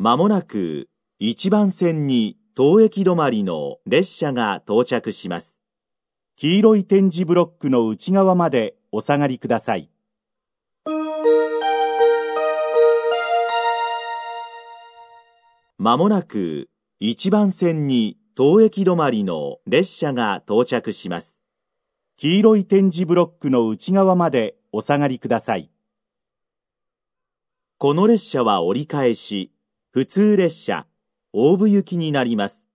まもなく1番線に当駅止まりの列車が到着します。黄色い点字ブロックの内側までお下がりください。まもなく1番線に当駅止まりの列車が到着します。黄色い点字ブロックの内側までお下がりください。この列車は折り返し、普通列車、大部行きになります。